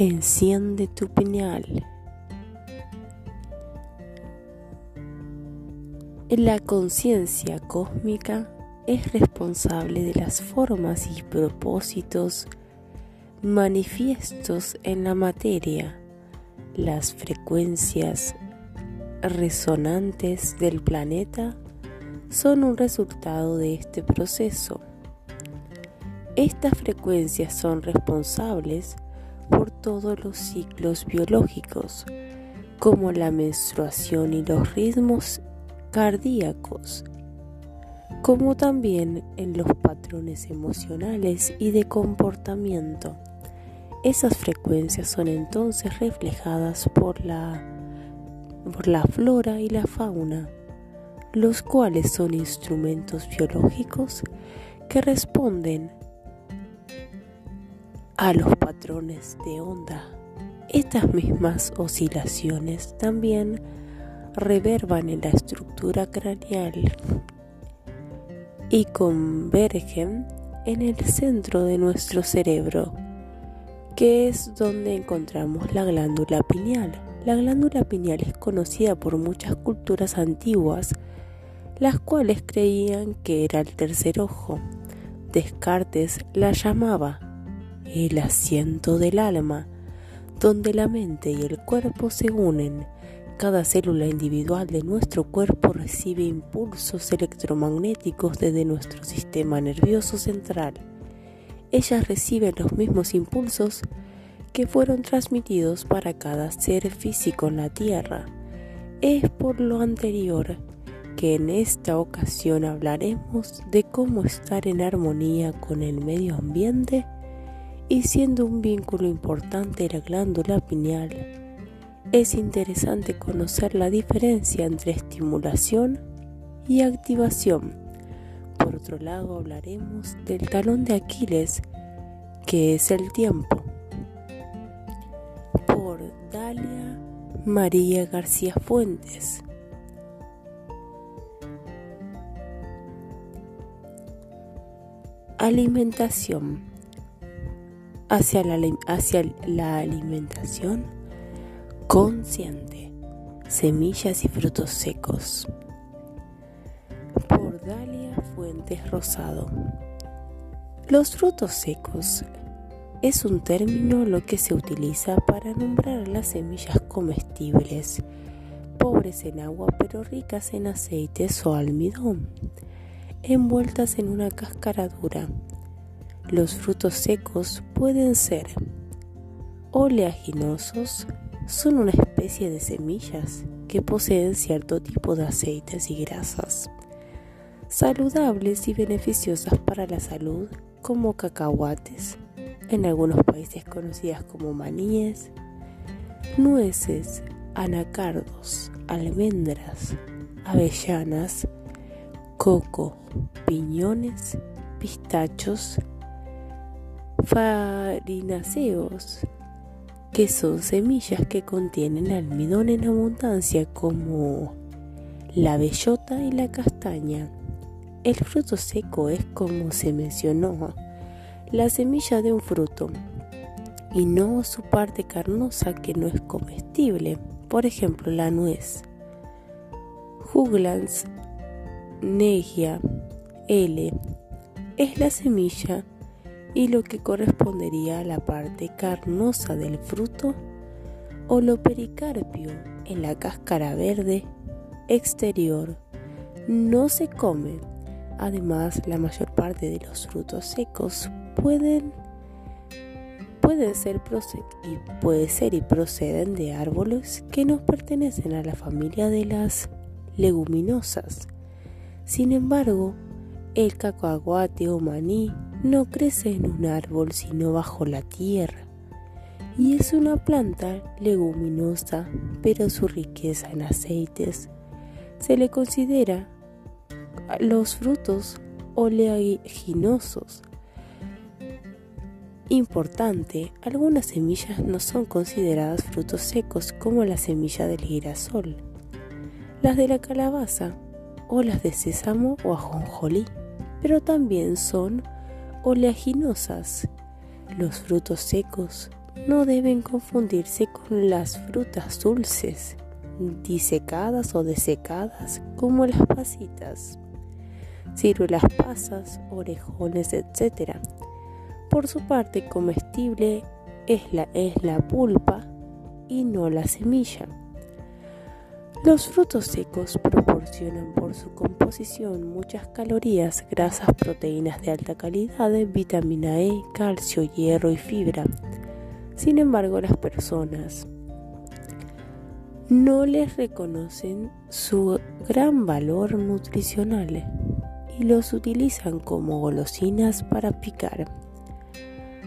Enciende tu piñal. La conciencia cósmica es responsable de las formas y propósitos manifiestos en la materia. Las frecuencias resonantes del planeta son un resultado de este proceso. Estas frecuencias son responsables todos los ciclos biológicos, como la menstruación y los ritmos cardíacos, como también en los patrones emocionales y de comportamiento. Esas frecuencias son entonces reflejadas por la, por la flora y la fauna, los cuales son instrumentos biológicos que responden a los patrones de onda. Estas mismas oscilaciones también reverban en la estructura craneal y convergen en el centro de nuestro cerebro, que es donde encontramos la glándula pineal. La glándula pineal es conocida por muchas culturas antiguas, las cuales creían que era el tercer ojo. Descartes la llamaba el asiento del alma, donde la mente y el cuerpo se unen. Cada célula individual de nuestro cuerpo recibe impulsos electromagnéticos desde nuestro sistema nervioso central. Ellas reciben los mismos impulsos que fueron transmitidos para cada ser físico en la Tierra. Es por lo anterior que en esta ocasión hablaremos de cómo estar en armonía con el medio ambiente y siendo un vínculo importante la glándula pineal, es interesante conocer la diferencia entre estimulación y activación. Por otro lado, hablaremos del talón de Aquiles, que es el tiempo. Por Dalia María García Fuentes. Alimentación hacia la, hacia la alimentación consciente, semillas y frutos secos. Por Dalia Fuentes Rosado. Los frutos secos es un término lo que se utiliza para nombrar las semillas comestibles, pobres en agua pero ricas en aceites o almidón, envueltas en una cáscara dura los frutos secos pueden ser oleaginosos, son una especie de semillas que poseen cierto tipo de aceites y grasas, saludables y beneficiosas para la salud como cacahuates, en algunos países conocidas como maníes, nueces, anacardos, almendras, avellanas, coco, piñones, pistachos, farináceos, que son semillas que contienen almidón en abundancia como la bellota y la castaña. El fruto seco es como se mencionó, la semilla de un fruto y no su parte carnosa que no es comestible, por ejemplo la nuez. Juglans negia L es la semilla y lo que correspondería a la parte carnosa del fruto o lo pericarpio en la cáscara verde exterior no se come. Además, la mayor parte de los frutos secos pueden, pueden ser, y ser y proceden de árboles que no pertenecen a la familia de las leguminosas. Sin embargo, el cacahuate o maní no crece en un árbol sino bajo la tierra y es una planta leguminosa, pero su riqueza en aceites se le considera los frutos oleaginosos. Importante, algunas semillas no son consideradas frutos secos como la semilla del girasol, las de la calabaza o las de sésamo o ajonjolí, pero también son oleaginosas. Los frutos secos no deben confundirse con las frutas dulces, disecadas o desecadas, como las pasitas, ciruelas pasas, orejones, etc. Por su parte, comestible es la, es la pulpa y no la semilla. Los frutos secos por su composición muchas calorías, grasas, proteínas de alta calidad, vitamina E, calcio, hierro y fibra. Sin embargo, las personas no les reconocen su gran valor nutricional y los utilizan como golosinas para picar.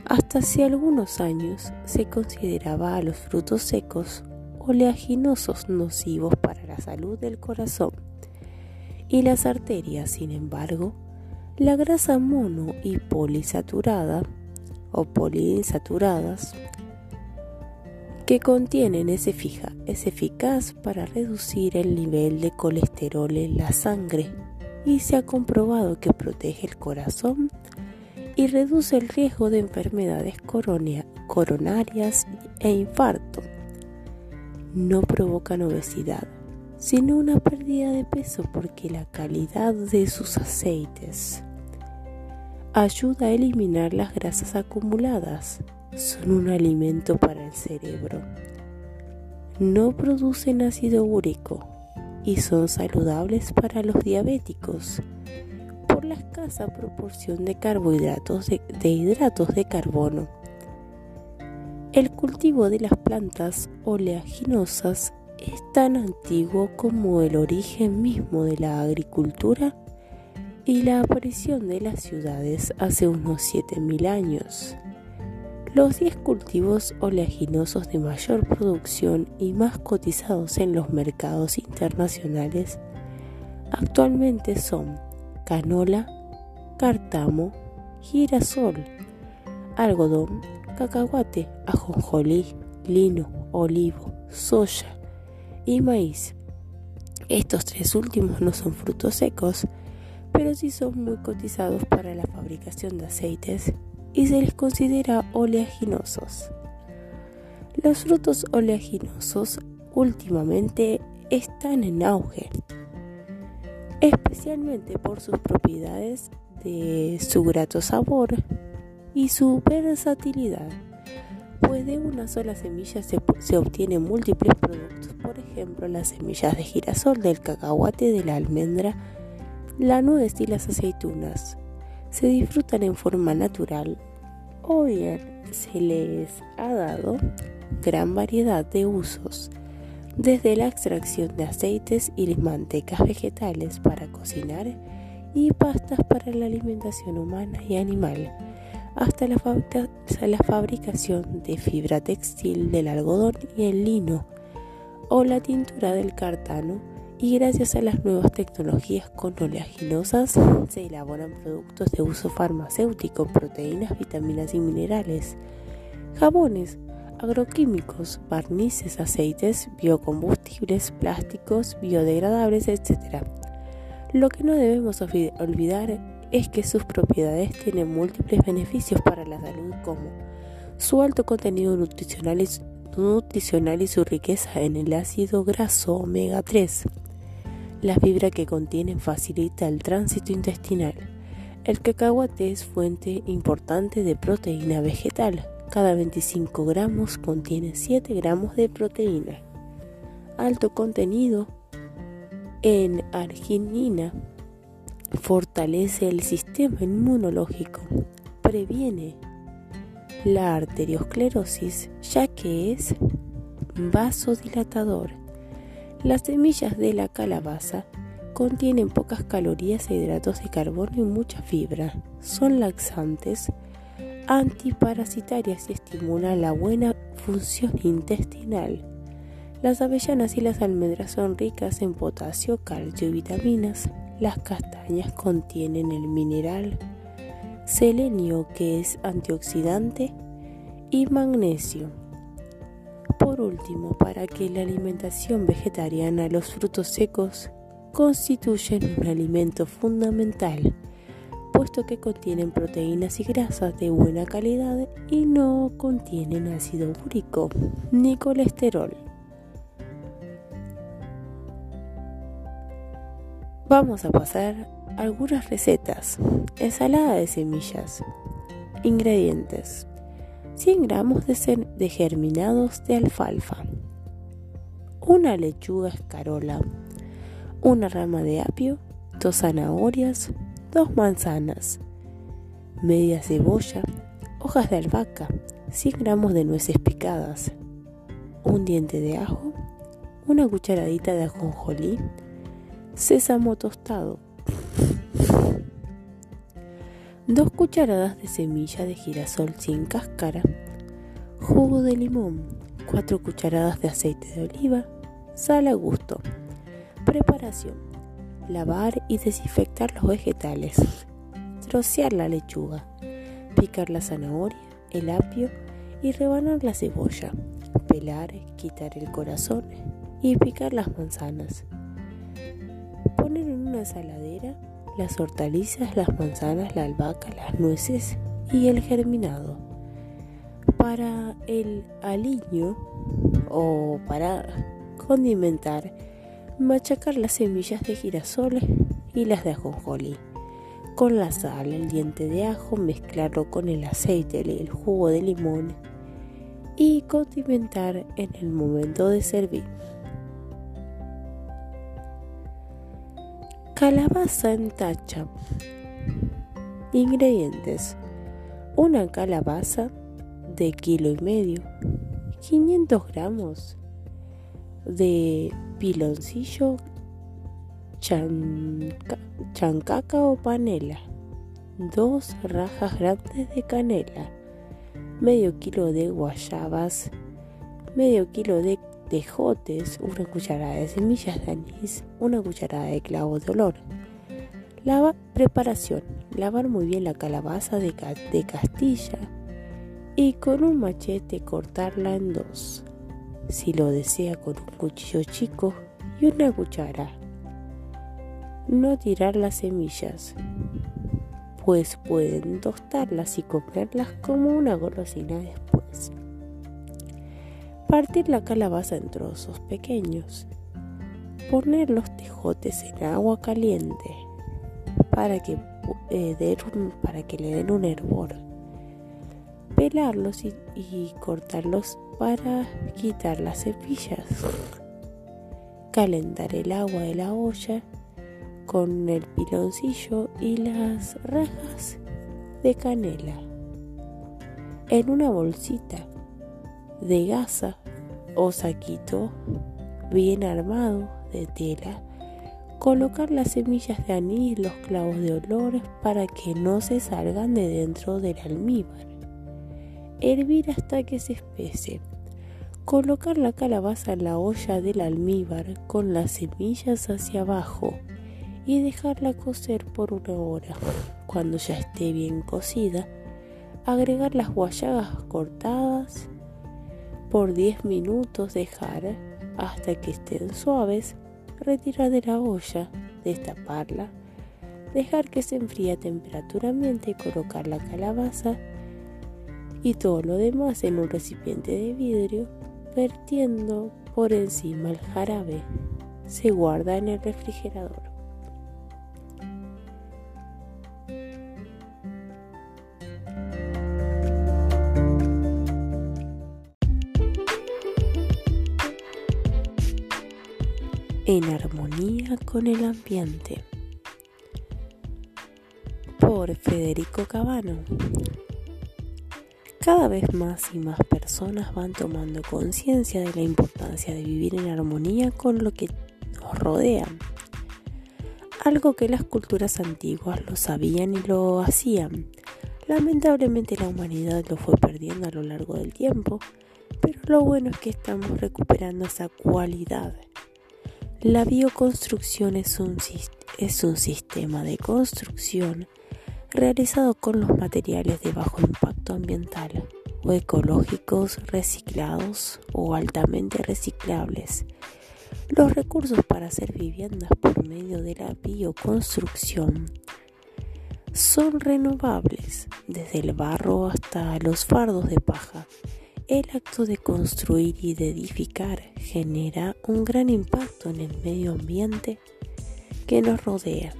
Hasta hace algunos años se consideraba a los frutos secos oleaginosos nocivos para la salud del corazón y las arterias. Sin embargo, la grasa mono y polisaturada o poliinsaturadas que contienen es, es eficaz para reducir el nivel de colesterol en la sangre y se ha comprobado que protege el corazón y reduce el riesgo de enfermedades coronarias e infarto no provocan obesidad, sino una pérdida de peso porque la calidad de sus aceites ayuda a eliminar las grasas acumuladas. Son un alimento para el cerebro. No producen ácido úrico y son saludables para los diabéticos por la escasa proporción de carbohidratos de, de hidratos de carbono el cultivo de las plantas oleaginosas es tan antiguo como el origen mismo de la agricultura y la aparición de las ciudades hace unos 7.000 años. Los 10 cultivos oleaginosos de mayor producción y más cotizados en los mercados internacionales actualmente son canola, cartamo, girasol, algodón, cacahuate, ajonjolí, lino, olivo, soya y maíz. Estos tres últimos no son frutos secos, pero sí son muy cotizados para la fabricación de aceites y se les considera oleaginosos. Los frutos oleaginosos últimamente están en auge, especialmente por sus propiedades de su grato sabor, y su versatilidad, pues de una sola semilla se, se obtienen múltiples productos, por ejemplo las semillas de girasol, del cacahuate, de la almendra, la nuez y las aceitunas. Se disfrutan en forma natural o bien se les ha dado gran variedad de usos, desde la extracción de aceites y mantecas vegetales para cocinar y pastas para la alimentación humana y animal hasta la, fabricación de fibra textil del algodón y el lino o la tintura del cartano y gracias a las nuevas tecnologías con oleaginosas se elaboran productos de uso farmacéutico, proteínas, vitaminas y minerales, jabones, agroquímicos, barnices, aceites, biocombustibles, plásticos, biodegradables, etc. Lo que no debemos olvidar es que sus propiedades tienen múltiples beneficios para la salud como su alto contenido nutricional y, y su riqueza en el ácido graso omega 3. La fibra que contienen facilita el tránsito intestinal. El cacahuate es fuente importante de proteína vegetal. Cada 25 gramos contiene 7 gramos de proteína. Alto contenido en arginina fortalece el sistema inmunológico, previene la arteriosclerosis ya que es vasodilatador. Las semillas de la calabaza contienen pocas calorías e hidratos de carbono y mucha fibra. Son laxantes, antiparasitarias y estimulan la buena función intestinal. Las avellanas y las almendras son ricas en potasio, calcio y vitaminas. Las castañas contienen el mineral selenio que es antioxidante y magnesio. Por último, para que la alimentación vegetariana, los frutos secos constituyen un alimento fundamental, pues puesto que contienen proteínas y grasas de buena calidad y no contienen ácido úrico ni colesterol. Vamos a pasar algunas recetas. Ensalada de semillas. Ingredientes. 100 gramos de, de germinados de alfalfa. Una lechuga escarola. Una rama de apio. Dos zanahorias. Dos manzanas. Media cebolla. Hojas de albahaca. 100 gramos de nueces picadas. Un diente de ajo. Una cucharadita de ajonjolí. Sésamo tostado 2 cucharadas de semilla de girasol sin cáscara, jugo de limón, 4 cucharadas de aceite de oliva, sal a gusto. Preparación. Lavar y desinfectar los vegetales. Trocear la lechuga. Picar la zanahoria, el apio y rebanar la cebolla. Pelar, quitar el corazón y picar las manzanas. Poner en una saladera las hortalizas, las manzanas, la albahaca, las nueces y el germinado. Para el aliño o para condimentar, machacar las semillas de girasol y las de ajonjolí. Con la sal, el diente de ajo, mezclarlo con el aceite y el jugo de limón y condimentar en el momento de servir. Calabaza en tacha. Ingredientes. Una calabaza de kilo y medio. 500 gramos de piloncillo chancaca o panela. Dos rajas grandes de canela. Medio kilo de guayabas. Medio kilo de tejotes, una cucharada de semillas de anís, una cucharada de clavo de olor. Lava, preparación. Lavar muy bien la calabaza de, de castilla y con un machete cortarla en dos. Si lo desea con un cuchillo chico y una cuchara. No tirar las semillas, pues pueden tostarlas y comerlas como una golosina después. Partir la calabaza en trozos pequeños. Poner los tejotes en agua caliente para que, eh, le den un hervor. Pelarlos y, y cortarlos para quitar las cepillas. Calentar el agua de la olla con el piloncillo y las rajas de canela. En una bolsita de gasa o saquito bien armado de tela, colocar las semillas de anís, los clavos de olor para que no se salgan de dentro del almíbar. Hervir hasta que se espese. Colocar la calabaza en la olla del almíbar con las semillas hacia abajo y dejarla cocer por una hora. Cuando ya esté bien cocida, agregar las guayabas cortadas por 10 minutos dejar hasta que estén suaves, retirar de la olla, destaparla, dejar que se enfríe a temperatura ambiente y colocar la calabaza y todo lo demás en un recipiente de vidrio, vertiendo por encima el jarabe. Se guarda en el refrigerador. En armonía con el ambiente. Por Federico Cabano. Cada vez más y más personas van tomando conciencia de la importancia de vivir en armonía con lo que nos rodea. Algo que las culturas antiguas lo sabían y lo hacían. Lamentablemente la humanidad lo fue perdiendo a lo largo del tiempo, pero lo bueno es que estamos recuperando esa cualidad la bioconstrucción es un, sistema de construcción realizado con los materiales de bajo impacto ambiental o ecológicos reciclados o altamente reciclables. Los recursos para hacer viviendas por medio de la bioconstrucción son renovables, desde el barro hasta los fardos de paja. El acto de construir y de edificar genera un gran impacto en el medio ambiente que nos rodea.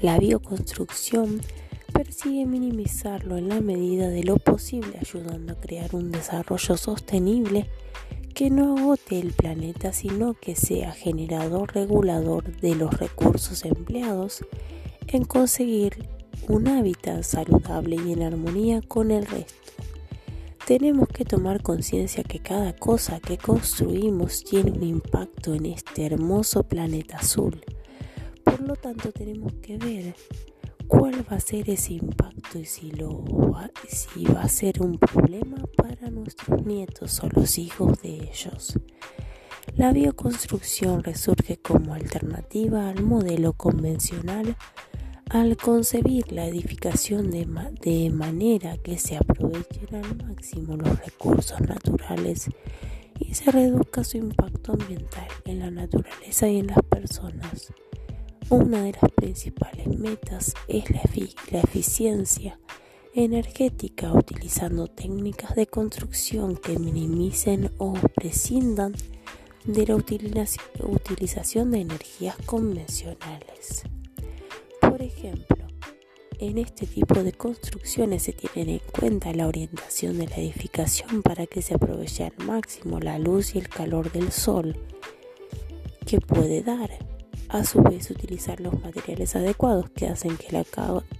La bioconstrucción persigue minimizarlo en la medida de lo posible, ayudando a crear un desarrollo sostenible que no agote el planeta, sino que sea generador regulador de los recursos empleados en conseguir un hábitat saludable y en armonía con el resto. Tenemos que tomar conciencia que cada cosa que construimos tiene un impacto en este hermoso planeta azul. Por lo tanto, tenemos que ver cuál va a ser ese impacto y si, si va a ser un problema para nuestros nietos o los hijos de ellos. La bioconstrucción resurge como alternativa al modelo convencional al concebir la edificación de, manera que se aprovechen al máximo los recursos naturales y se reduzca su impacto ambiental en la naturaleza y en las personas. Una de las principales metas es la, eficiencia energética utilizando técnicas de construcción que minimicen o prescindan de la utilización de energías convencionales. Por ejemplo, en este tipo de construcciones se tiene en cuenta la orientación de la edificación para que se aproveche al máximo la luz y el calor del sol que puede dar. A su vez utilizar los materiales adecuados que hacen que la,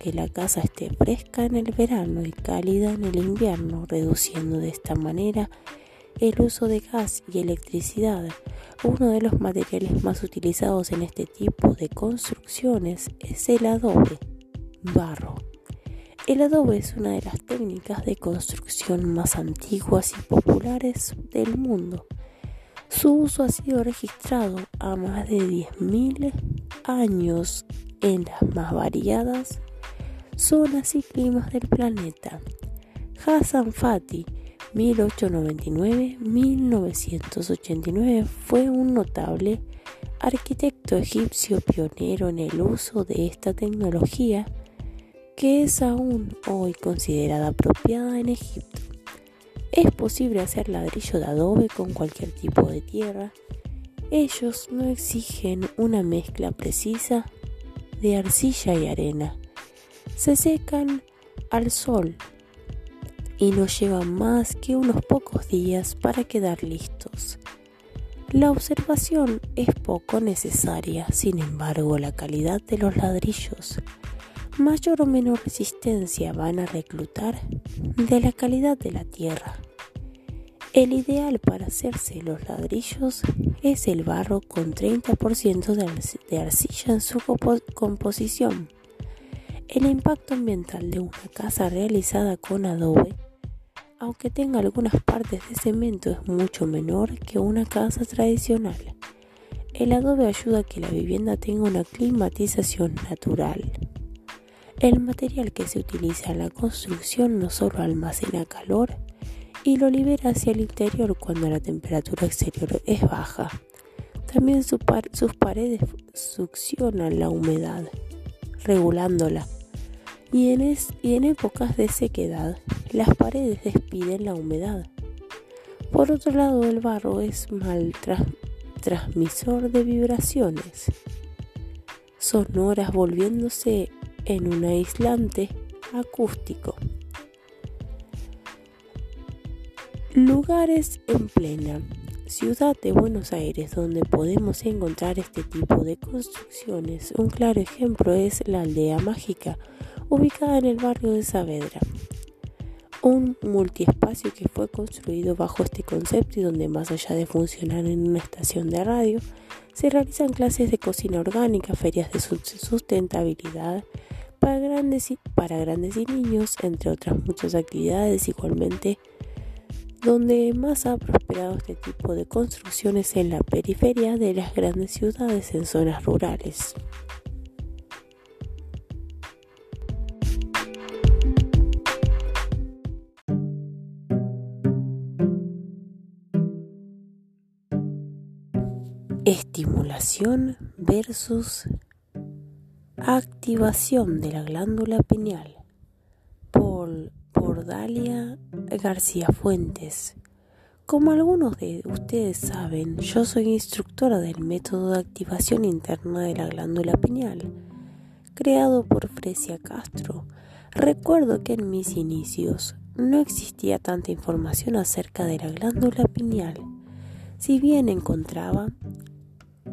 que la casa esté fresca en el verano y cálida en el invierno, reduciendo de esta manera el uso de gas y electricidad. Uno de los materiales más utilizados en este tipo de construcciones es el adobe, barro. El adobe es una de las técnicas de construcción más antiguas y populares del mundo su uso ha sido registrado a más de 10.000 años en las más variadas zonas y climas del planeta. Hassan Fati, 1899-1989, fue un notable arquitecto egipcio pionero en el uso de esta tecnología que es aún hoy considerada apropiada en Egipto. Es posible hacer ladrillo de adobe con cualquier tipo de tierra. Ellos no exigen una mezcla precisa de arcilla y arena. Se secan al sol y no llevan más que unos pocos días para quedar listos. La observación es poco necesaria, sin embargo la calidad de los ladrillos mayor o menor resistencia van a reclutar de la calidad de la tierra. El ideal para hacerse los ladrillos es el barro con 30% de arcilla en su composición. El impacto ambiental de una casa realizada con adobe, aunque tenga algunas partes de cemento, es mucho menor que una casa tradicional. El adobe ayuda a que la vivienda tenga una climatización natural. El material que se utiliza en la construcción no solo almacena calor y lo libera hacia el interior cuando la temperatura exterior es baja. También sus paredes succionan la humedad, regulándola. Y en, épocas de sequedad, las paredes despiden la humedad. Por otro lado, el barro es mal transmisor de vibraciones sonoras volviéndose en un aislante acústico. Lugares en plena ciudad de Buenos Aires donde podemos encontrar este tipo de construcciones. Un claro ejemplo es la aldea mágica, ubicada en el barrio de Saavedra. Un multiespacio que fue construido bajo este concepto y donde más allá de funcionar en una estación de radio, se realizan clases de cocina orgánica, ferias de sustentabilidad, para grandes y, para grandes y niños, entre otras muchas actividades igualmente donde más ha prosperado este tipo de construcciones en la periferia de las grandes ciudades en zonas rurales. Estimulación versus Activación de la glándula pineal por, por Dalia García Fuentes. Como algunos de ustedes saben, yo soy instructora del método de activación interna de la glándula pineal, creado por Fresia Castro. Recuerdo que en mis inicios no existía tanta información acerca de la glándula pineal, si bien encontraba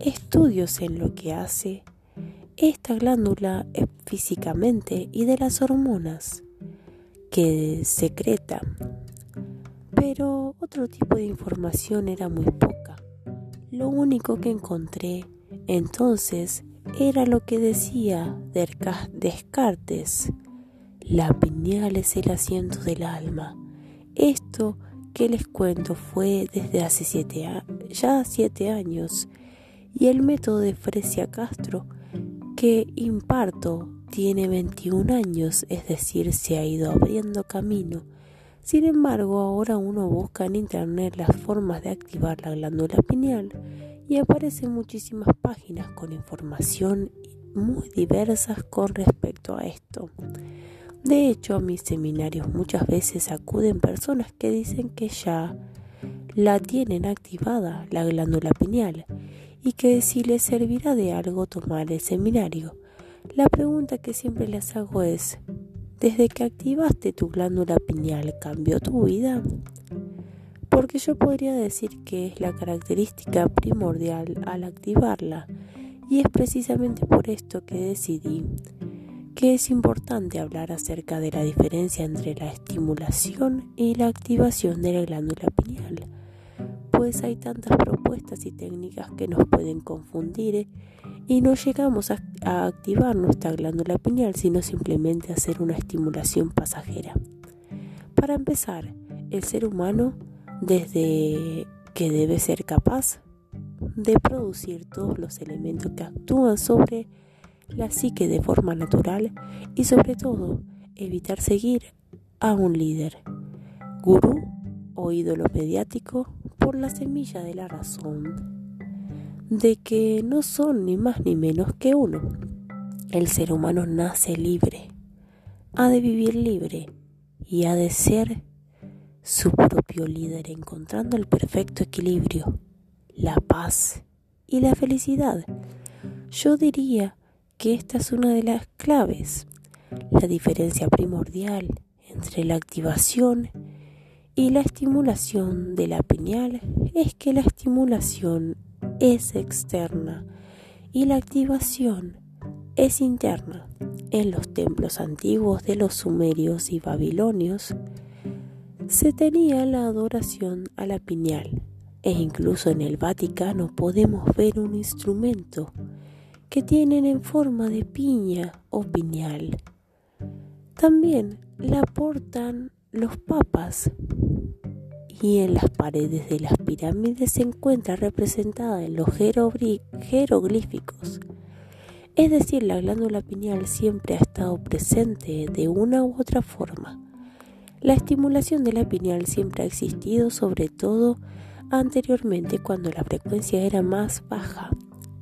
estudios en lo que hace esta glándula físicamente y de las hormonas que secreta. Pero otro tipo de información era muy poca. Lo único que encontré entonces era lo que decía Descartes. La pineal es el asiento del alma. Esto que les cuento fue desde hace siete ya siete años y el método de Fresia Castro que imparto tiene 21 años, es decir, se ha ido abriendo camino. Sin embargo, ahora uno busca en internet las formas de activar la glándula pineal y aparecen muchísimas páginas con información muy diversas con respecto a esto. De hecho, a mis seminarios muchas veces acuden personas que dicen que ya la tienen activada la glándula pineal y que si les servirá de algo tomar el seminario. La pregunta que siempre les hago es, ¿desde que activaste tu glándula pineal cambió tu vida? Porque yo podría decir que es la característica primordial al activarla y es precisamente por esto que decidí que es importante hablar acerca de la diferencia entre la estimulación y la activación de la glándula pineal pues hay tantas propuestas y técnicas que nos pueden confundir ¿eh? y no llegamos a, activar nuestra glándula pineal, sino simplemente a hacer una estimulación pasajera. Para empezar, el ser humano, desde que debe ser capaz de producir todos los elementos que actúan sobre la psique de forma natural y sobre todo evitar seguir a un líder, gurú o ídolo mediático por la semilla de la razón de que no son ni más ni menos que uno. El ser humano nace libre, ha de vivir libre y ha de ser su propio líder encontrando el perfecto equilibrio, la paz y la felicidad. Yo diría que esta es una de las claves, la diferencia primordial entre la activación y la estimulación de la pineal es que la estimulación es externa y la activación es interna. En los templos antiguos de los sumerios y babilonios se tenía la adoración a la pineal e incluso en el Vaticano podemos ver un instrumento que tienen en forma de piña o piñal. También la portan los papas y en las paredes de las pirámides se encuentra representada en los jeroglíficos. Es decir, la glándula pineal siempre ha estado presente de una u otra forma. La estimulación de la pineal siempre ha existido, sobre todo anteriormente cuando la frecuencia era más baja,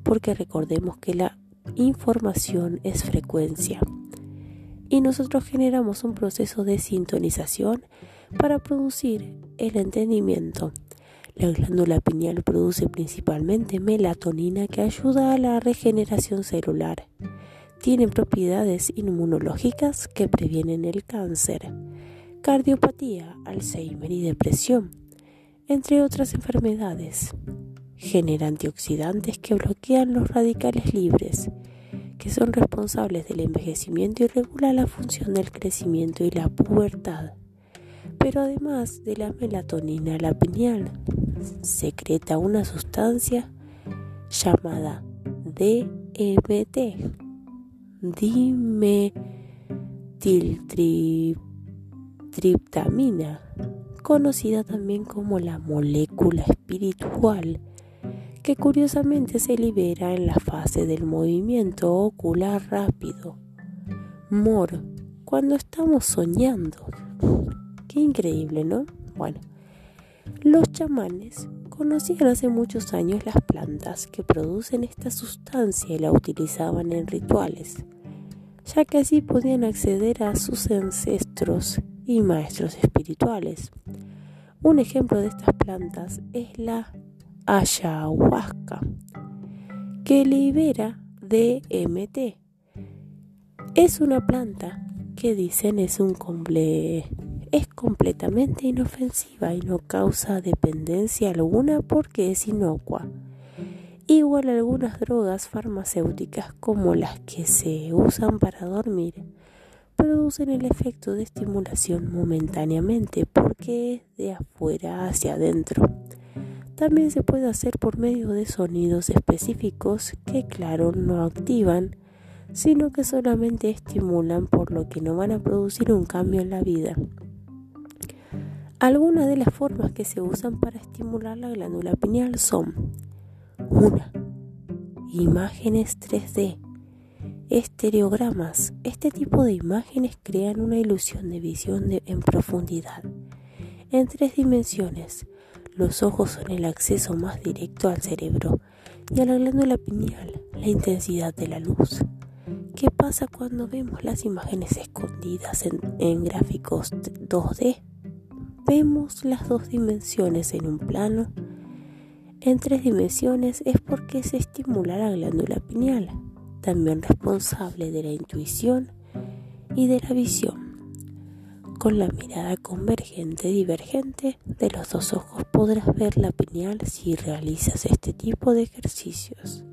porque recordemos que la información es frecuencia y nosotros generamos un proceso de sintonización para producir el entendimiento. La glándula pineal produce principalmente melatonina que ayuda a la regeneración celular. Tiene propiedades inmunológicas que previenen el cáncer, cardiopatía, Alzheimer y depresión, entre otras enfermedades. Genera antioxidantes que bloquean los radicales libres que son responsables del envejecimiento y regula la función del crecimiento y la pubertad. Pero además de la melatonina, la pineal secreta una sustancia llamada DMT, dimetiltriptamina, conocida también como la molécula espiritual que curiosamente se libera en la fase del movimiento ocular rápido. Mor, cuando estamos soñando. Qué increíble, ¿no? Bueno, los chamanes conocían hace muchos años las plantas que producen esta sustancia y la utilizaban en rituales. ya que así podían acceder a sus ancestros y maestros espirituales. Un ejemplo de estas plantas es la ayahuasca, que libera DMT. Es una planta que dicen es un comple es completamente inofensiva y no causa dependencia alguna porque es inocua. Igual algunas drogas farmacéuticas como las que se usan para dormir producen el efecto de estimulación momentáneamente porque es de afuera hacia adentro. También se puede hacer por medio de sonidos específicos que claro no activan, sino que solamente estimulan por lo que no van a producir un cambio en la vida. Algunas de las formas que se usan para estimular la glándula pineal son 1. Imágenes 3D. Estereogramas. Este tipo de imágenes crean una ilusión de visión en profundidad. En tres dimensiones, los ojos son el acceso más directo al cerebro y a la glándula pineal, la intensidad de la luz. ¿Qué pasa cuando vemos las imágenes escondidas en, gráficos 2D? vemos las dos dimensiones en un plano, en tres dimensiones es porque se estimula la glándula pineal, también responsable de la intuición y de la visión. Con la mirada convergente divergente de los dos ojos podrás ver la pineal si realizas este tipo de ejercicios.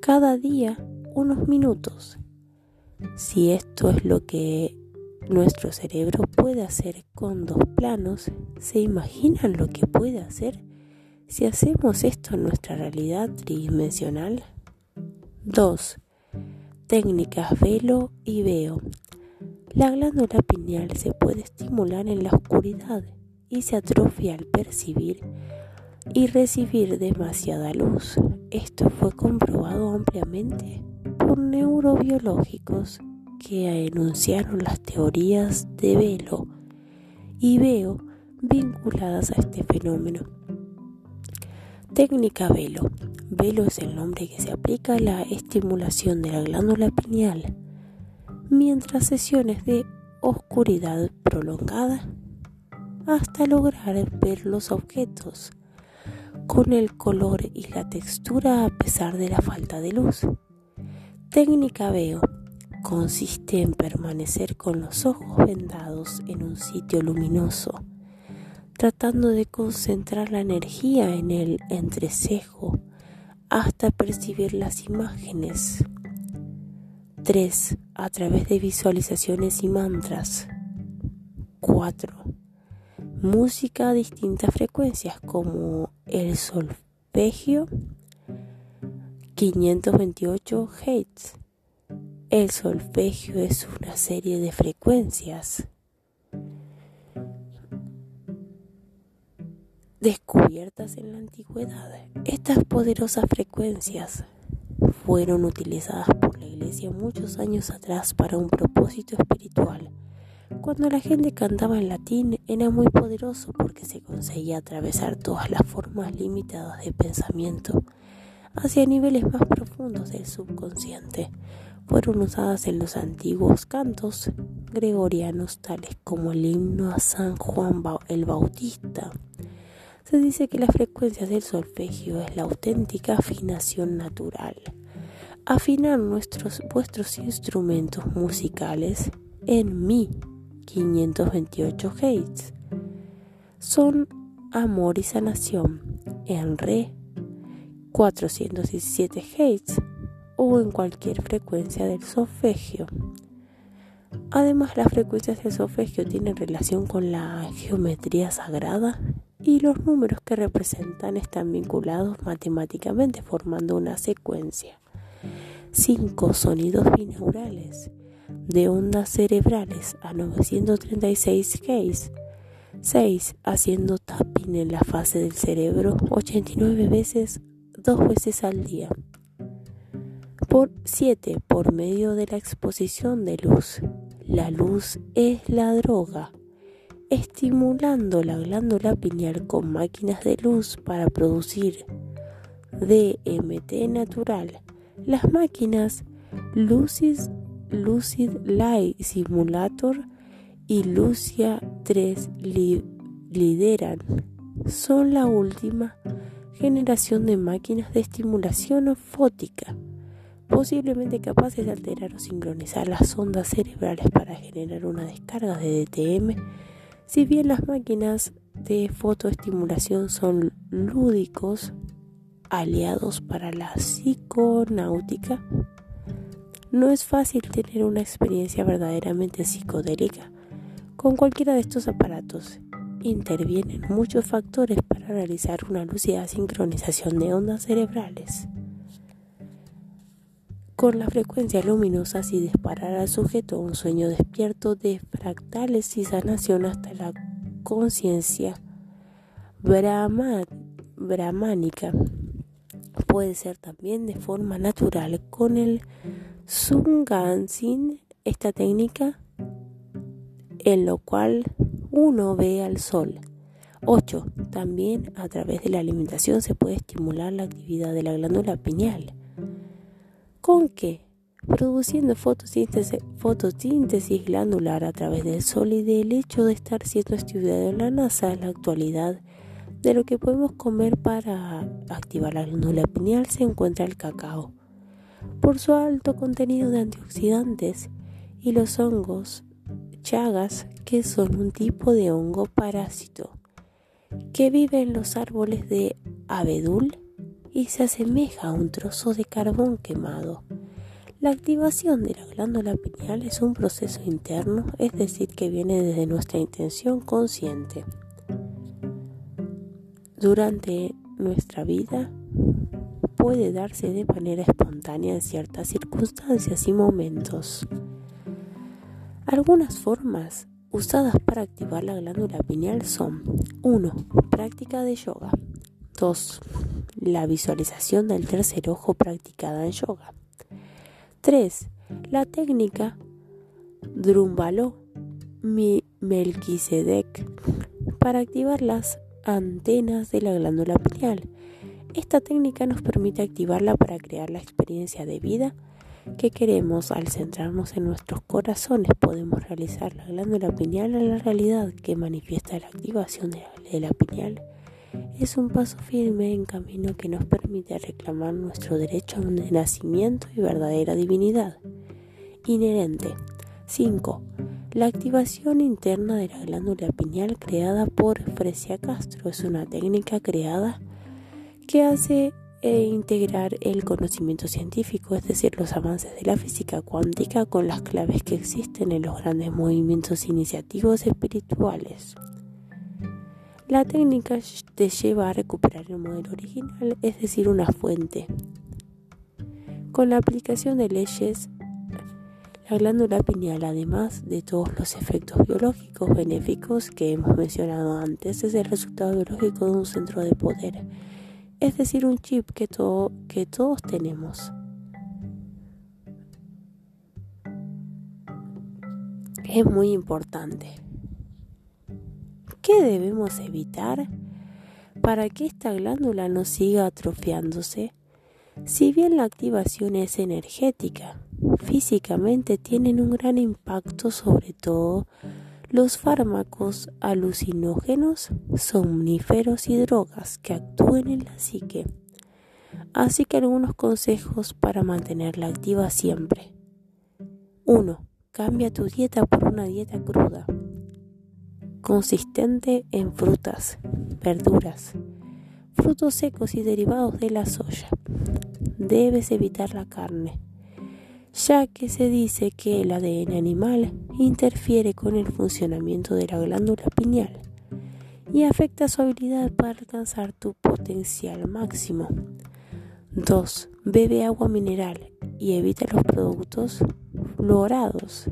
Cada día unos minutos. Si esto es lo que nuestro cerebro puede hacer con dos planos, ¿se imaginan lo que puede hacer si hacemos esto en nuestra realidad tridimensional? 2. Técnicas velo y veo. La glándula pineal se puede estimular en la oscuridad y se atrofia al percibir y recibir demasiada luz. Esto fue comprobado ampliamente por neurobiológicos que enunciaron las teorías de Velo y Veo vinculadas a este fenómeno. Técnica Velo. Velo es el nombre que se aplica a la estimulación de la glándula pineal, mientras sesiones de oscuridad prolongada hasta lograr ver los objetos con el color y la textura a pesar de la falta de luz. Técnica Veo consiste en permanecer con los ojos vendados en un sitio luminoso, tratando de concentrar la energía en el entrecejo hasta percibir las imágenes. 3. A través de visualizaciones y mantras. 4. Música a distintas frecuencias como el solfegio 528 Hz el solfegio es una serie de frecuencias descubiertas en la antigüedad. Estas poderosas frecuencias fueron utilizadas por la iglesia muchos años atrás para un propósito espiritual. Cuando la gente cantaba en latín era muy poderoso porque se conseguía atravesar todas las formas limitadas de pensamiento hacia niveles más profundos del subconsciente fueron usadas en los antiguos cantos gregorianos tales como el himno a San Juan el Bautista. Se dice que las frecuencias del solfegio es la auténtica afinación natural. Afinar nuestros vuestros instrumentos musicales en mi 528 Hz son amor y sanación en re 417 Hz o en cualquier frecuencia del solfegio. Además, las frecuencias del solfegio tienen relación con la geometría sagrada y los números que representan están vinculados matemáticamente formando una secuencia. Cinco sonidos binaurales de ondas cerebrales a 936 Hz. 6 haciendo tapping en la fase del cerebro 89 veces, dos veces al día. Por 7. Por medio de la exposición de luz. La luz es la droga, estimulando la glándula pineal con máquinas de luz para producir DMT natural. Las máquinas Lucid Light Simulator y Lucia 3 lideran. Son la última generación de máquinas de estimulación fótica, posiblemente capaces de alterar o sincronizar las ondas cerebrales para generar una descarga de DTM. Si bien las máquinas de fotoestimulación son lúdicos, aliados para la psiconáutica, no es fácil tener una experiencia verdaderamente psicodélica con cualquiera de estos aparatos. Intervienen muchos factores para realizar una lúcida sincronización de ondas cerebrales con la frecuencia luminosa y disparar al sujeto un sueño despierto de fractales y sanación hasta la conciencia brahmánica. Puede ser también de forma natural con el Sungansin, esta técnica en lo cual uno ve al sol. 8. También a través de la alimentación se puede estimular la actividad de la glándula pineal. ¿Con qué? Produciendo fotosíntesis, fotosíntesis glandular a través del sol y del hecho de estar siendo estudiado en la NASA en la actualidad. De lo que podemos comer para activar la glándula pineal se encuentra el cacao por su alto contenido de antioxidantes y los hongos chagas, que son un tipo de hongo parásito que vive en los árboles de abedul y se asemeja a un trozo de carbón quemado. La activación de la glándula pineal es un proceso interno, es decir, que viene desde nuestra intención consciente. Durante nuestra vida puede darse de manera espontánea en ciertas circunstancias y momentos. Algunas formas usadas para activar la glándula pineal son 1. Práctica de yoga 2. La visualización del tercer ojo practicada en yoga 3. La técnica Drumbalo Melquisedec para activar las antenas de la glándula pineal esta técnica nos permite activarla para crear la experiencia de vida que queremos. Al centrarnos en nuestros corazones podemos realizar la glándula pineal en la realidad que manifiesta la activación de la pineal. Es un paso firme en camino que nos permite reclamar nuestro derecho de nacimiento y verdadera divinidad. Inherente. 5. La activación interna de la glándula pineal creada por Fresia Castro es una técnica creada que hace eh, integrar el conocimiento científico, es decir, los avances de la física cuántica con las claves que existen en los grandes movimientos iniciativos espirituales. La técnica te lleva a recuperar el modelo original, es decir, una fuente. Con la aplicación de leyes, la glándula pineal, además de todos los efectos biológicos benéficos que hemos mencionado antes, es el resultado biológico de un centro de poder es decir, un chip que, todo, que todos tenemos. Es muy importante. ¿Qué debemos evitar para que esta glándula no siga atrofiándose? Si bien la activación es energética, físicamente tienen un gran impacto sobre todo los fármacos alucinógenos, somníferos y drogas que actúen en la psique. Así que algunos consejos para mantenerla activa siempre. 1. Cambia tu dieta por una dieta cruda, consistente en frutas, verduras, frutos secos y derivados de la soya. Debes evitar la carne ya que se dice que el ADN animal interfiere con el funcionamiento de la glándula pineal y afecta su habilidad para alcanzar tu potencial máximo. 2. Bebe agua mineral y evita los productos fluorados,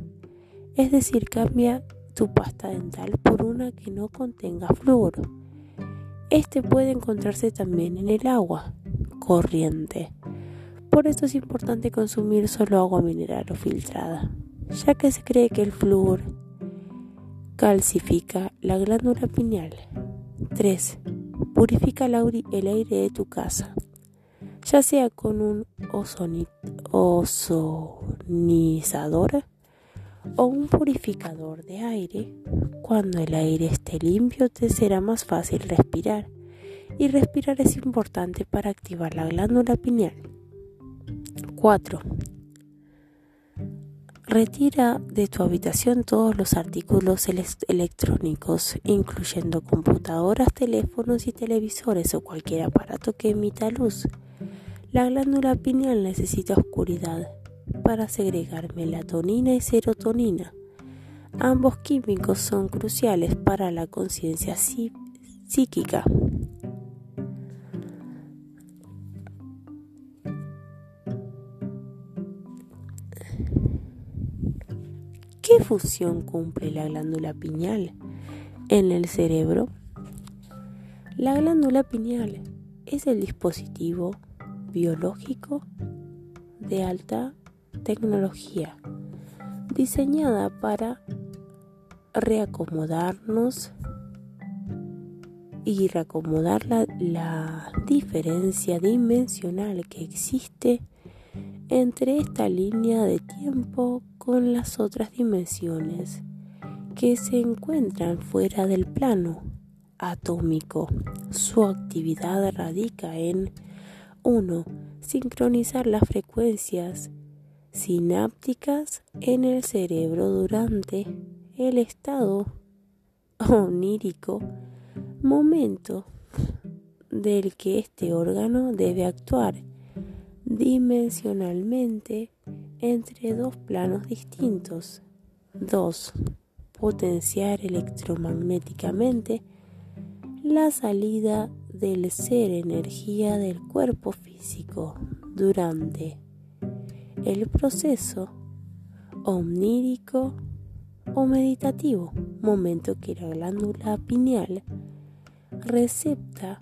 es decir, cambia tu pasta dental por una que no contenga flúor. Este puede encontrarse también en el agua corriente por esto es importante consumir solo agua mineral o filtrada, ya que se cree que el flúor calcifica la glándula pineal. 3. Purifica el aire de tu casa. ya sea con un ozonizador o un purificador de aire. Cuando el aire esté limpio te será más fácil respirar y respirar es importante para activar la glándula pineal. 4. Retira de tu habitación todos los artículos electrónicos, incluyendo computadoras, teléfonos y televisores o cualquier aparato que emita luz. La glándula pineal necesita oscuridad para segregar melatonina y serotonina. Ambos químicos son cruciales para la conciencia psíquica. ¿Qué función cumple la glándula pineal en el cerebro? La glándula pineal es el dispositivo biológico de alta tecnología diseñada para reacomodarnos y reacomodar la, la, diferencia dimensional que existe entre esta línea de tiempo con las otras dimensiones que se encuentran fuera del plano atómico. Su actividad radica en 1. Sincronizar las frecuencias sinápticas en el cerebro durante el estado onírico, momento del que este órgano debe actuar dimensionalmente entre dos planos distintos. 2. Potenciar electromagnéticamente la salida del ser energía del cuerpo físico durante el proceso omnírico o meditativo, momento que la glándula pineal recepta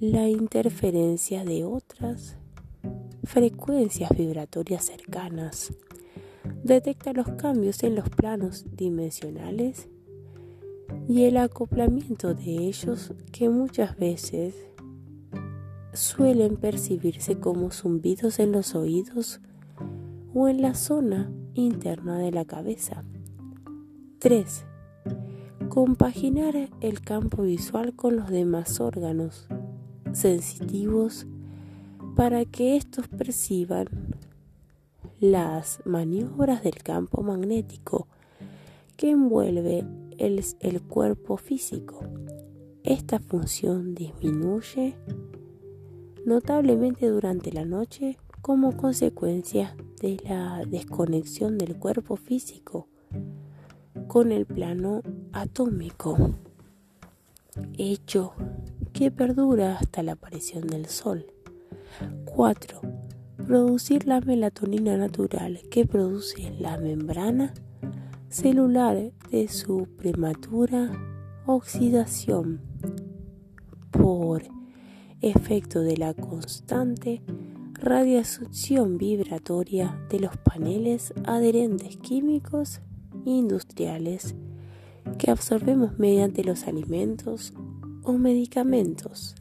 la interferencia de otras frecuencias vibratorias cercanas. Detecta los cambios en los planos dimensionales y el acoplamiento de ellos que muchas veces suelen percibirse como zumbidos en los oídos o en la zona interna de la cabeza. 3. Compaginar el campo visual con los demás órganos sensitivos para que estos perciban las maniobras del campo magnético que envuelve el, el, cuerpo físico. Esta función disminuye notablemente durante la noche como consecuencia de la desconexión del cuerpo físico con el plano atómico, hecho que perdura hasta la aparición del Sol. 4. Producir la melatonina natural que produce la membrana celular de su prematura oxidación por efecto de la constante radiación vibratoria de los paneles adherentes químicos industriales que absorbemos mediante los alimentos o medicamentos.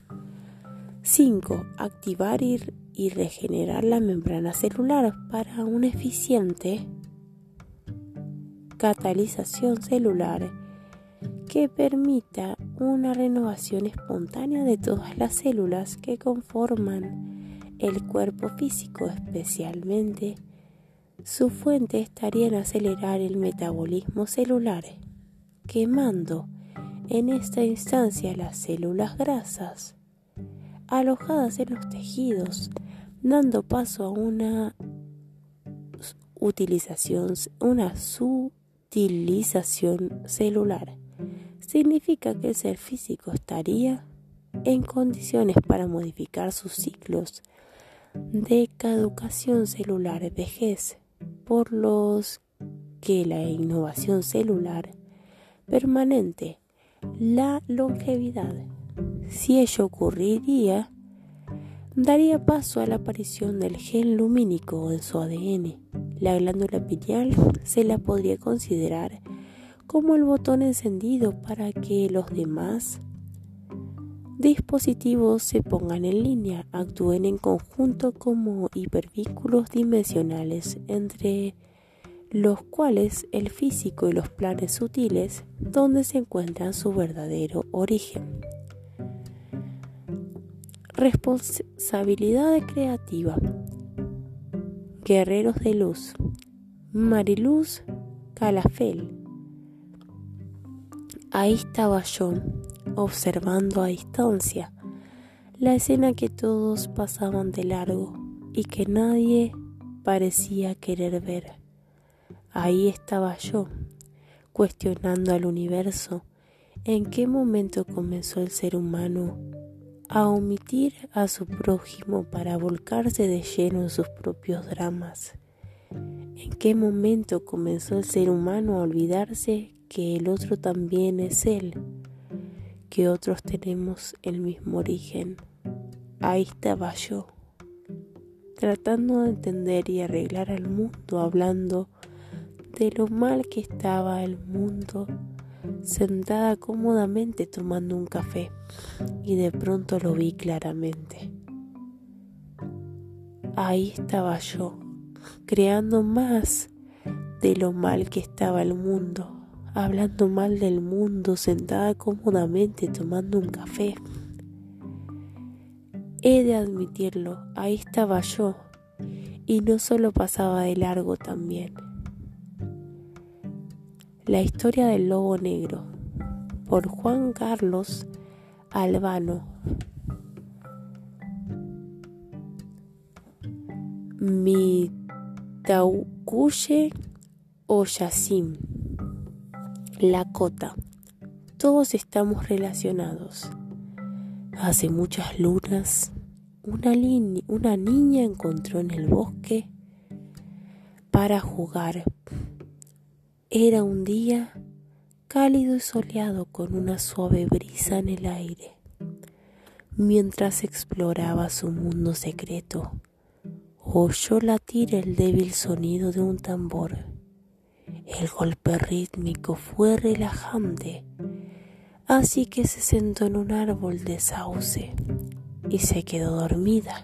5. Activar y, regenerar la membrana celular para una eficiente catalización celular que permita una renovación espontánea de todas las células que conforman el cuerpo físico, especialmente su fuente estaría en acelerar el metabolismo celular, quemando en esta instancia las células grasas alojadas en los tejidos, dando paso a una utilización, una sutilización celular. Significa que el ser físico estaría en condiciones para modificar sus ciclos de caducación celular vejez, por los que la innovación celular permanente, la longevidad, si ello ocurriría, daría paso a la aparición del gen lumínico en su ADN. La glándula pineal se la podría considerar como el botón encendido para que los demás dispositivos se pongan en línea, actúen en conjunto como hipervínculos dimensionales entre los cuales el físico y los planes sutiles donde se encuentran su verdadero origen. Responsabilidad creativa. Guerreros de Luz. Mariluz Calafel. Ahí estaba yo, observando a distancia la escena que todos pasaban de largo y que nadie parecía querer ver. Ahí estaba yo, cuestionando al universo en qué momento comenzó el ser humano a omitir a su prójimo para volcarse de lleno en sus propios dramas. ¿En qué momento comenzó el ser humano a olvidarse que el otro también es él? Que otros tenemos el mismo origen. Ahí estaba yo, tratando de entender y arreglar al mundo, hablando de lo mal que estaba el mundo, sentada cómodamente tomando un café, y de pronto lo vi claramente. Ahí estaba yo, creando más de lo mal que estaba el mundo, hablando mal del mundo, sentada cómodamente tomando un café. He de admitirlo, ahí estaba yo, y no solo pasaba de largo también la historia del lobo negro por Juan Carlos Albano. Mi Taucuye o Yacim. La cota. Todos estamos relacionados. Hace muchas lunas, una, una niña encontró en el bosque para jugar era un día cálido y soleado con una suave brisa en el aire. Mientras exploraba su mundo secreto, oyó latir el débil sonido de un tambor. El golpe rítmico fue relajante, así que se sentó en un árbol de sauce y se quedó dormida.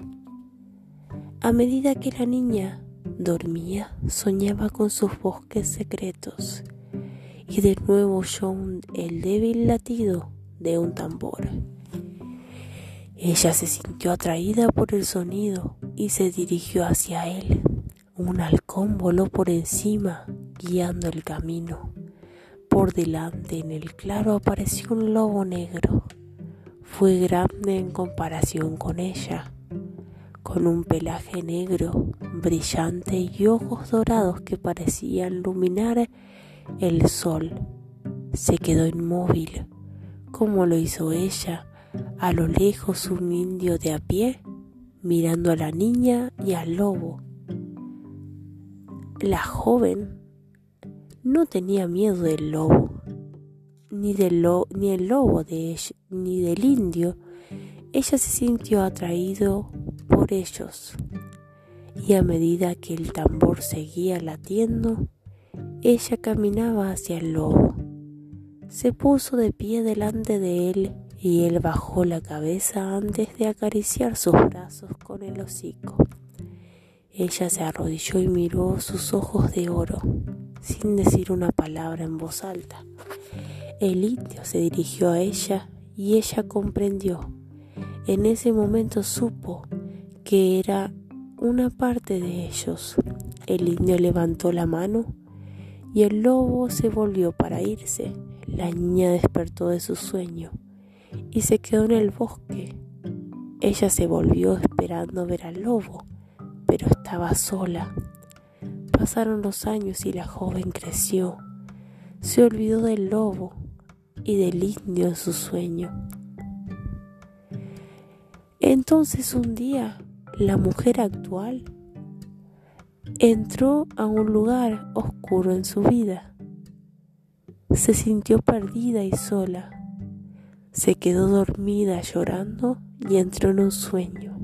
A medida que la niña Dormía, soñaba con sus bosques secretos y de nuevo oyó el débil latido de un tambor. Ella se sintió atraída por el sonido y se dirigió hacia él. Un halcón voló por encima, guiando el camino. Por delante, en el claro, apareció un lobo negro. Fue grande en comparación con ella con un pelaje negro, brillante y ojos dorados que parecían iluminar el sol. Se quedó inmóvil, como lo hizo ella, a lo lejos un indio de a pie, mirando a la niña y al lobo. La joven no tenía miedo del lobo, ni, del ni el lobo de ella, ni del indio. Ella se sintió atraído ellos. Y a medida que el tambor seguía latiendo, ella caminaba hacia el lobo. Se puso de pie delante de él y él bajó la cabeza antes de acariciar sus brazos con el hocico. Ella se arrodilló y miró sus ojos de oro, sin decir una palabra en voz alta. El indio se dirigió a ella y ella comprendió. En ese momento supo que era una parte de ellos. El indio levantó la mano y el lobo se volvió para irse. La niña despertó de su sueño y se quedó en el bosque. Ella se volvió esperando ver al lobo, pero estaba sola. Pasaron los años y la joven creció. Se olvidó del lobo y del indio en su sueño. Entonces un día la mujer actual entró a un lugar oscuro en su vida. Se sintió perdida y sola. Se quedó dormida llorando y entró en un sueño.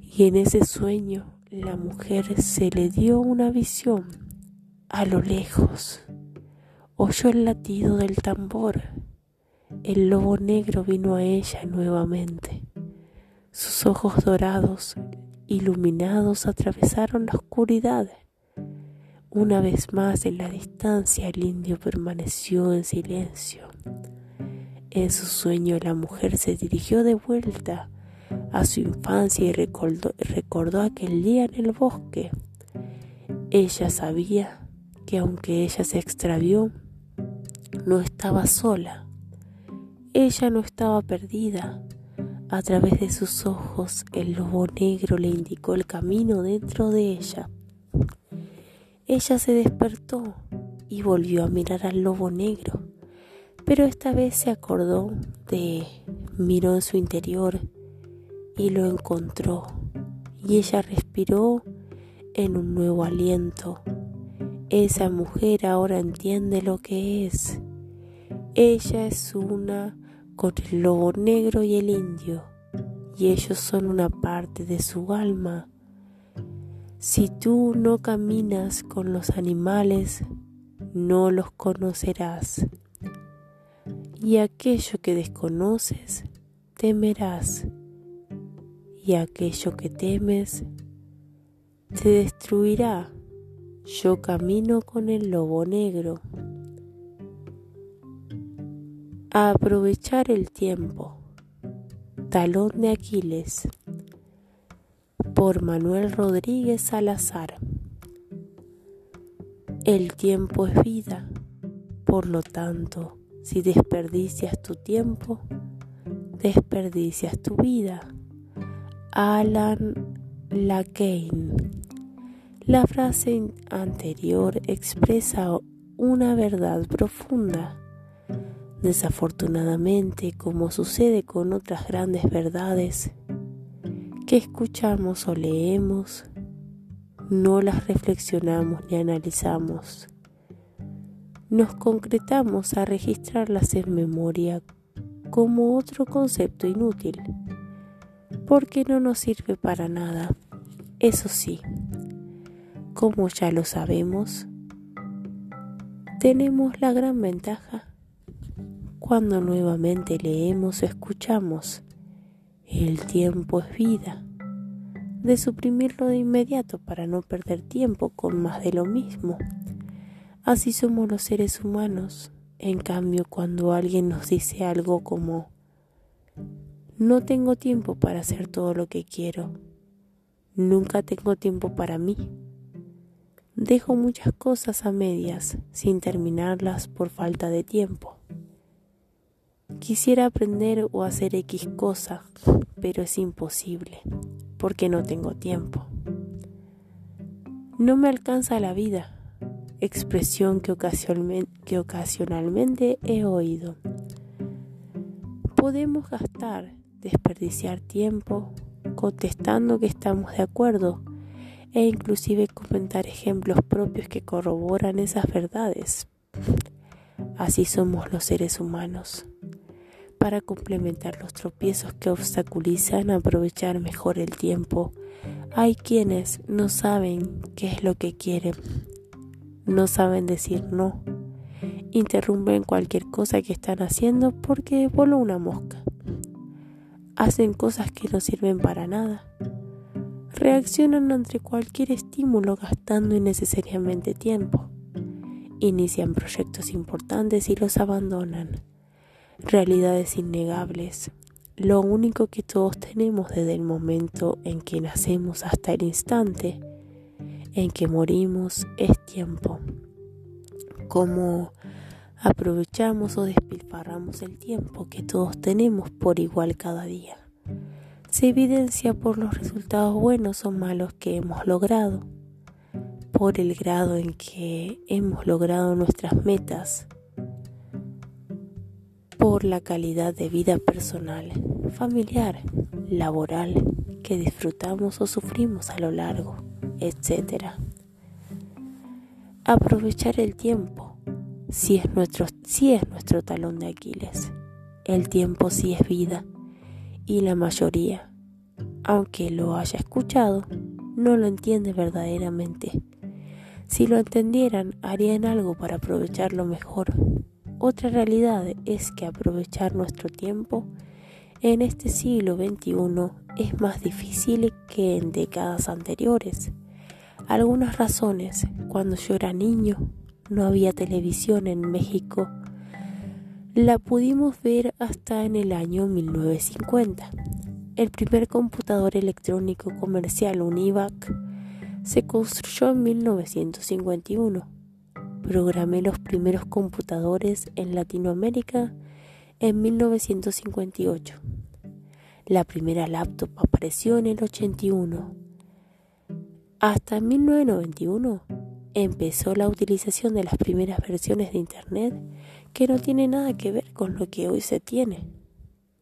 Y en ese sueño la mujer se le dio una visión. A lo lejos oyó el latido del tambor el lobo negro vino a ella nuevamente. Sus ojos dorados, iluminados, atravesaron la oscuridad. Una vez más en la distancia el indio permaneció en silencio. En su sueño la mujer se dirigió de vuelta a su infancia y recordó, recordó aquel día en el bosque. Ella sabía que aunque ella se extravió, no estaba sola. Ella no estaba perdida. A través de sus ojos el lobo negro le indicó el camino dentro de ella. Ella se despertó y volvió a mirar al lobo negro, pero esta vez se acordó de, miró en su interior y lo encontró, y ella respiró en un nuevo aliento. Esa mujer ahora entiende lo que es. Ella es una con el lobo negro y el indio, y ellos son una parte de su alma. Si tú no caminas con los animales, no los conocerás. Y aquello que desconoces, temerás y aquello que temes te destruirá. Yo camino con el lobo negro. Aprovechar el tiempo. Talón de Aquiles. Por Manuel Rodríguez Salazar. El tiempo es vida. Por lo tanto, si desperdicias tu tiempo, desperdicias tu vida. Alan Lacane. La frase anterior expresa una verdad profunda. Desafortunadamente, como sucede con otras grandes verdades que escuchamos o leemos, no las reflexionamos ni analizamos. Nos concretamos a registrarlas en memoria como otro concepto inútil porque no nos sirve para nada. Eso sí, como ya lo sabemos, tenemos la gran ventaja cuando nuevamente leemos o escuchamos el tiempo es vida, de suprimirlo de inmediato para no perder tiempo con más de lo mismo. Así somos los seres humanos. En cambio, cuando alguien nos dice algo como no tengo tiempo para hacer todo lo que quiero. Nunca tengo tiempo para mí. Dejo muchas cosas a medias sin terminarlas por falta de tiempo. Quisiera aprender o hacer X cosa, pero es imposible, porque no tengo tiempo. No me alcanza la vida, expresión que ocasionalmente, que ocasionalmente he oído. Podemos gastar desperdiciar tiempo contestando que estamos de acuerdo e inclusive comentar ejemplos propios que corroboran esas verdades. Así somos los seres humanos. Para complementar los tropiezos que obstaculizan aprovechar mejor el tiempo, hay quienes no saben qué es lo que quieren, no saben decir no, interrumpen cualquier cosa que están haciendo porque voló una mosca hacen cosas que no sirven para nada. Reaccionan ante cualquier estímulo gastando innecesariamente tiempo. Inician proyectos importantes y los abandonan. Realidades innegables. Lo único que todos tenemos desde el momento en que nacemos hasta el instante en que morimos es tiempo. Como aprovechamos o despilfarramos el tiempo que todos tenemos por igual cada día. Se evidencia por los resultados buenos o malos que hemos logrado, por el grado en que hemos logrado nuestras metas, por la calidad de vida personal, familiar, laboral que disfrutamos o sufrimos a lo largo, etc. Aprovechar el tiempo si es nuestro, es nuestro talón de Aquiles. El tiempo sí es vida y la mayoría, aunque lo haya escuchado, no lo entiende verdaderamente. Si lo entendieran, harían algo para aprovecharlo mejor. Otra realidad es que aprovechar nuestro tiempo en este siglo XXI es más difícil que en décadas anteriores. Algunas razones, cuando yo era niño, no había televisión en México. La pudimos ver hasta en el año 1950. El primer computador electrónico comercial Univac se construyó en 1951. Programé los primeros computadores en Latinoamérica en 1958. La primera laptop apareció en el 81. Hasta 1991 empezó la utilización de las primeras versiones de Internet que no tiene nada que ver con lo que hoy se tiene.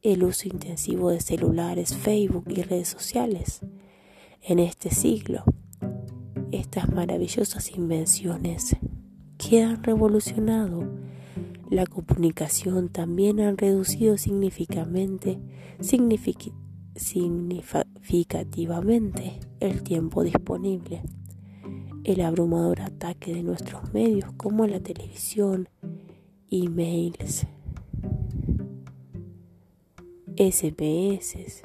El uso intensivo de celulares, Facebook y redes sociales. En este siglo, estas maravillosas invenciones que han revolucionado la comunicación también han reducido significativamente, significativamente el tiempo disponible el abrumador ataque de nuestros medios como la televisión, emails, SMS,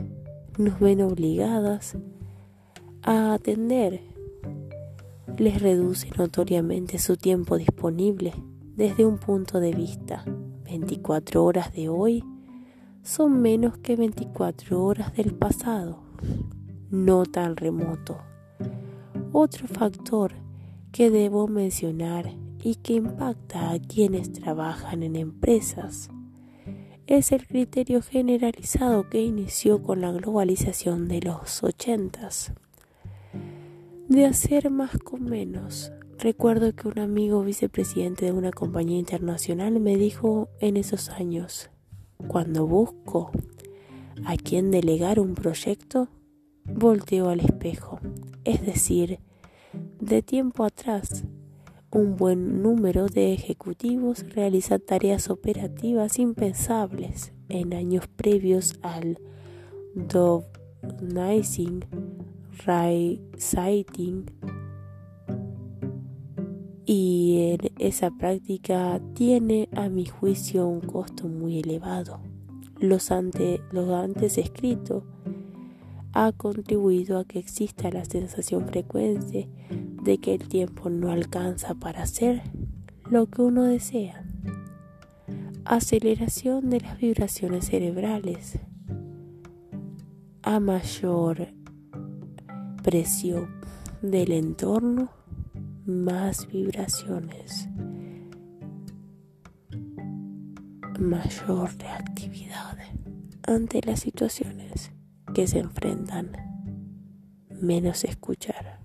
nos ven obligadas a atender. Les reduce notoriamente su tiempo disponible desde un punto de vista. 24 horas de hoy son menos que 24 horas del pasado, no tan remoto. Otro factor que debo mencionar y que impacta a quienes trabajan en empresas es el criterio generalizado que inició con la globalización de los ochentas. De hacer más con menos. Recuerdo que un amigo vicepresidente de una compañía internacional me dijo en esos años, cuando busco a quien delegar un proyecto, volteo al espejo es decir, de tiempo atrás, un buen número de ejecutivos realizan tareas operativas impensables en años previos al Dovnizing, Right-Sighting y esa práctica tiene a mi juicio un costo muy elevado. Los, ante, los antes escritos ha contribuido a que exista la sensación frecuente de que el tiempo no alcanza para hacer lo que uno desea. Aceleración de las vibraciones cerebrales. A mayor presión del entorno, más vibraciones. Mayor reactividad ante las situaciones que se enfrentan, menos escuchar.